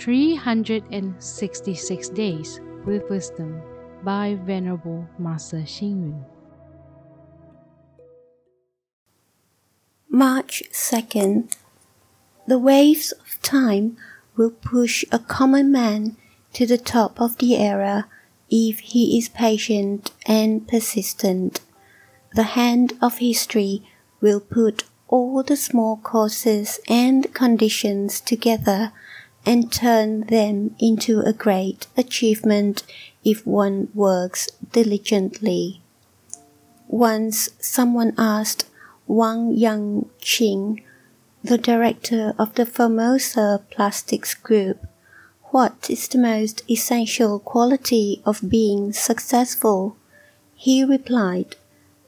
366 Days with Wisdom by Venerable Master Xing Yun. March 2nd. The waves of time will push a common man to the top of the era if he is patient and persistent. The hand of history will put all the small causes and conditions together and turn them into a great achievement if one works diligently. Once someone asked Wang Yangqing, the director of the Formosa Plastics Group, what is the most essential quality of being successful? He replied,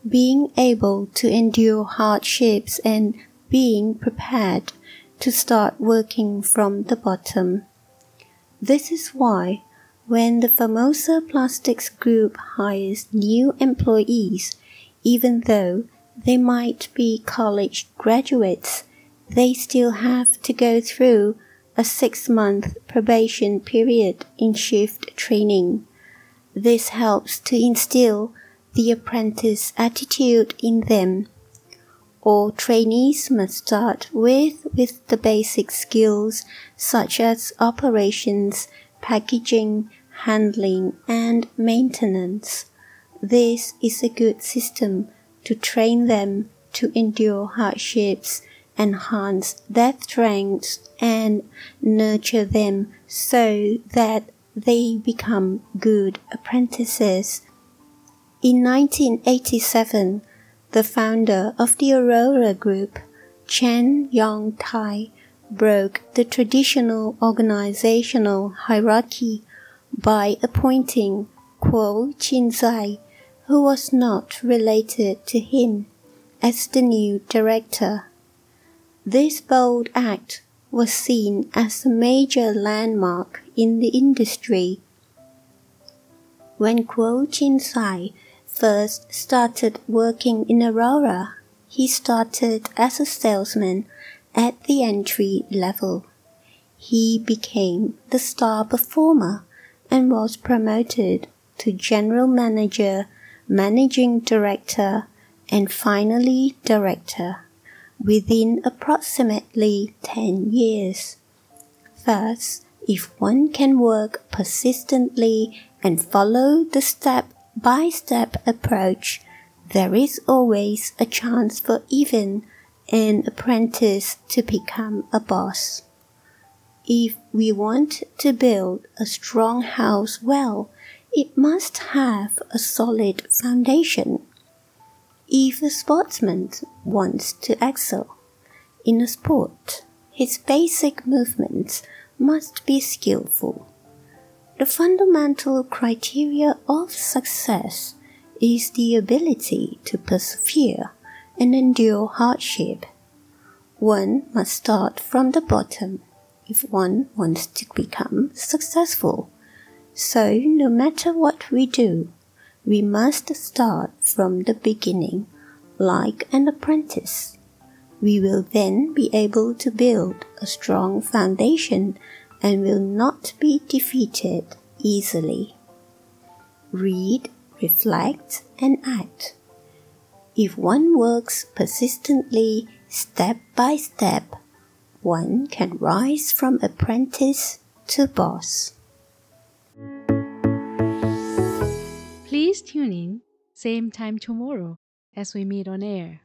being able to endure hardships and being prepared to start working from the bottom. This is why when the Formosa Plastics Group hires new employees, even though they might be college graduates, they still have to go through a six month probation period in shift training. This helps to instill the apprentice attitude in them. All trainees must start with, with the basic skills such as operations, packaging, handling, and maintenance. This is a good system to train them to endure hardships enhance their strengths and nurture them so that they become good apprentices. In 1987, the founder of the Aurora Group, Chen Yong-tai, broke the traditional organizational hierarchy by appointing Kuo Qinzai, who was not related to him, as the new director. This bold act was seen as a major landmark in the industry. When Kuo Qinzai first started working in Aurora, he started as a salesman at the entry level. He became the star performer and was promoted to general manager, managing director, and finally director within approximately 10 years. Thus, if one can work persistently and follow the step by step approach, there is always a chance for even an apprentice to become a boss. If we want to build a strong house well, it must have a solid foundation. If a sportsman wants to excel in a sport, his basic movements must be skillful. The fundamental criteria of success is the ability to persevere and endure hardship. One must start from the bottom if one wants to become successful. So, no matter what we do, we must start from the beginning, like an apprentice. We will then be able to build a strong foundation and will not be defeated easily. Read, reflect, and act. If one works persistently, step by step, one can rise from apprentice to boss. Please tune in, same time tomorrow as we meet on air.